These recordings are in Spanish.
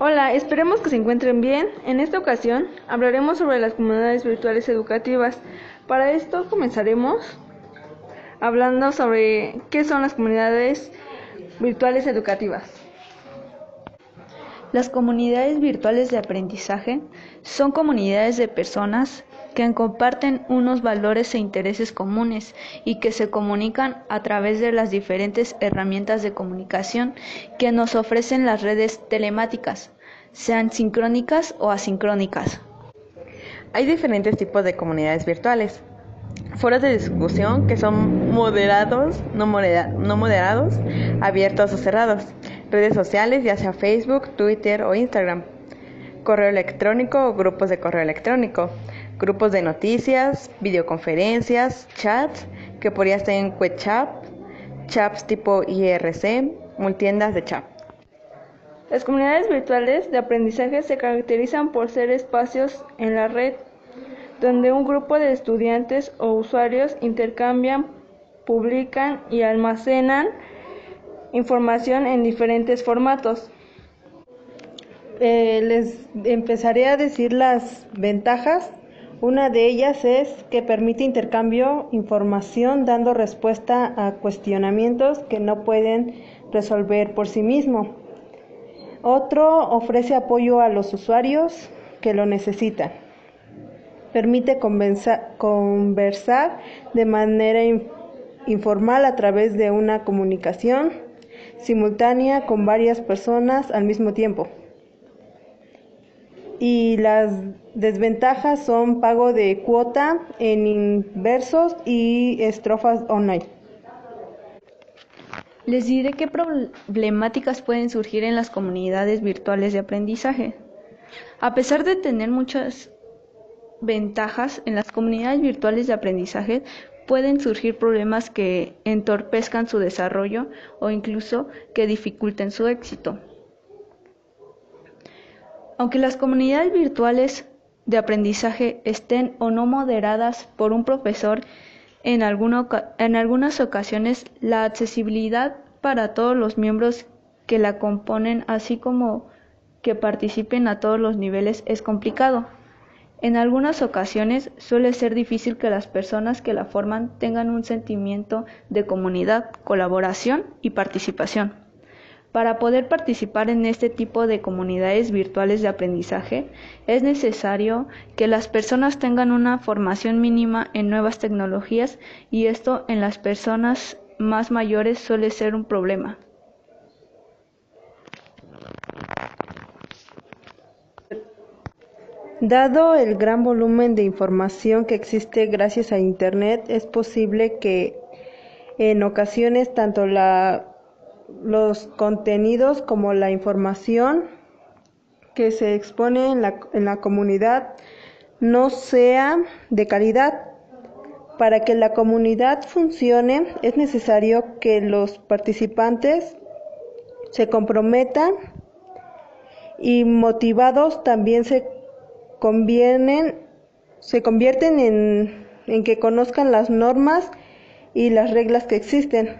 Hola, esperemos que se encuentren bien. En esta ocasión hablaremos sobre las comunidades virtuales educativas. Para esto comenzaremos hablando sobre qué son las comunidades virtuales educativas. Las comunidades virtuales de aprendizaje son comunidades de personas que comparten unos valores e intereses comunes y que se comunican a través de las diferentes herramientas de comunicación que nos ofrecen las redes telemáticas, sean sincrónicas o asincrónicas. Hay diferentes tipos de comunidades virtuales. Foros de discusión que son moderados, no, no moderados, abiertos o cerrados. Redes sociales, ya sea Facebook, Twitter o Instagram. Correo electrónico o grupos de correo electrónico grupos de noticias, videoconferencias, chats, que podría estar en WeChat, chats tipo IRC, multiendas de chat. Las comunidades virtuales de aprendizaje se caracterizan por ser espacios en la red donde un grupo de estudiantes o usuarios intercambian, publican y almacenan información en diferentes formatos. Eh, les empezaré a decir las ventajas una de ellas es que permite intercambio información dando respuesta a cuestionamientos que no pueden resolver por sí mismo. Otro ofrece apoyo a los usuarios que lo necesitan. Permite conversar de manera informal a través de una comunicación simultánea con varias personas al mismo tiempo y las desventajas son pago de cuota en inversos y estrofas online. Les diré qué problemáticas pueden surgir en las comunidades virtuales de aprendizaje. A pesar de tener muchas ventajas, en las comunidades virtuales de aprendizaje pueden surgir problemas que entorpezcan su desarrollo o incluso que dificulten su éxito. Aunque las comunidades virtuales de aprendizaje estén o no moderadas por un profesor, en, algunas ocasiones la accesibilidad para todos los miembros que la componen, así como que participen a todos los niveles, es complicado. En algunas ocasiones suele ser difícil que las personas que la forman tengan un sentimiento de comunidad, colaboración y participación. Para poder participar en este tipo de comunidades virtuales de aprendizaje, es necesario que las personas tengan una formación mínima en nuevas tecnologías y esto en las personas más mayores suele ser un problema. Dado el gran volumen de información que existe gracias a Internet, es posible que en ocasiones tanto la los contenidos como la información que se expone en la, en la comunidad no sea de calidad. Para que la comunidad funcione es necesario que los participantes se comprometan y motivados también se convienen, se convierten en, en que conozcan las normas y las reglas que existen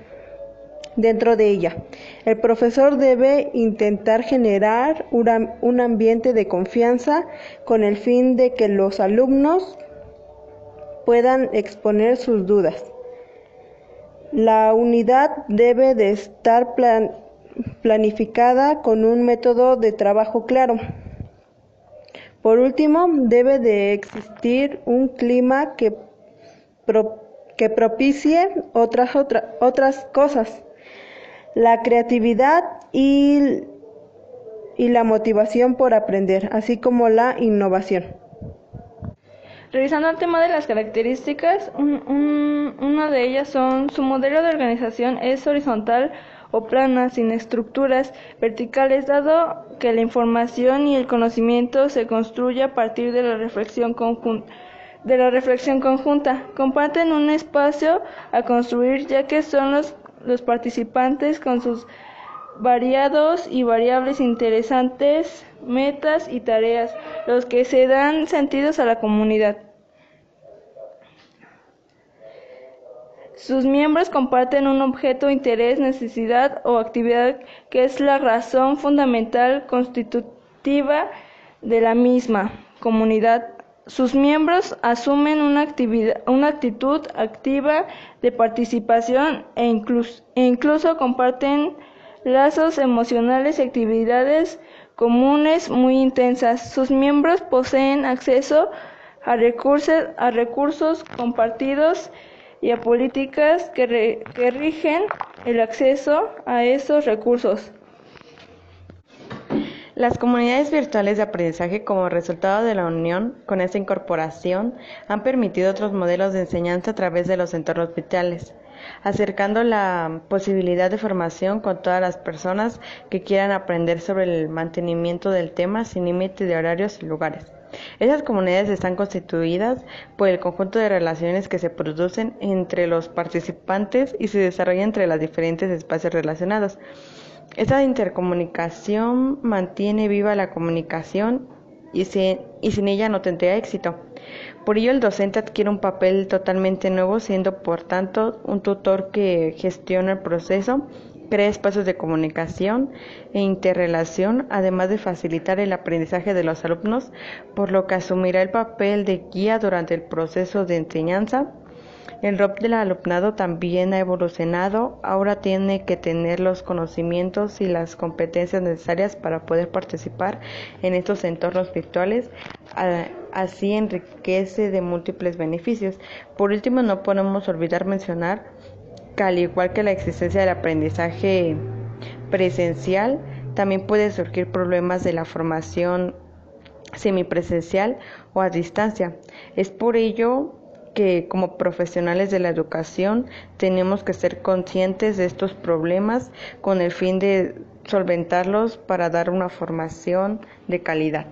dentro de ella. El profesor debe intentar generar un ambiente de confianza con el fin de que los alumnos puedan exponer sus dudas. La unidad debe de estar planificada con un método de trabajo claro. Por último, debe de existir un clima que, que propicie otras, otras cosas la creatividad y, y la motivación por aprender, así como la innovación. Revisando el tema de las características, una de ellas son su modelo de organización es horizontal o plana, sin estructuras verticales, dado que la información y el conocimiento se construye a partir de la reflexión. De la reflexión conjunta, comparten un espacio a construir ya que son los los participantes con sus variados y variables interesantes, metas y tareas, los que se dan sentidos a la comunidad. Sus miembros comparten un objeto, interés, necesidad o actividad que es la razón fundamental constitutiva de la misma comunidad. Sus miembros asumen una, actitud activa de participación e, e incluso comparten lazos emocionales y actividades comunes muy intensas. Sus miembros poseen acceso a recursos, a recursos compartidos y a políticas que, que rigen el acceso a esos recursos. Las comunidades virtuales de aprendizaje como resultado de la unión con esta incorporación han permitido otros modelos de enseñanza a través de los entornos vitales, acercando la posibilidad de formación con todas las personas que quieran aprender sobre el mantenimiento del tema sin límite de horarios y lugares. Esas comunidades están constituidas por el conjunto de relaciones que se producen entre los participantes y se desarrollan entre los diferentes espacios relacionados. Esta intercomunicación mantiene viva la comunicación y, sin ella no tendría éxito. Por ello el docente adquiere un papel totalmente nuevo, siendo por tanto un tutor que gestiona el proceso, crea espacios de comunicación e interrelación, además de facilitar el aprendizaje de los alumnos, por lo que asumirá el papel de guía durante el proceso de enseñanza el rol del alumnado también ha evolucionado, ahora tiene que tener los conocimientos y las competencias necesarias para poder participar en estos entornos virtuales, así enriquece de múltiples beneficios. Por último, no podemos olvidar mencionar que al igual que la existencia del aprendizaje presencial, también puede surgir problemas de la formación semipresencial o a distancia. Es por ello que como profesionales de la educación tenemos que ser conscientes de estos problemas con el fin de solventarlos para dar una formación de calidad.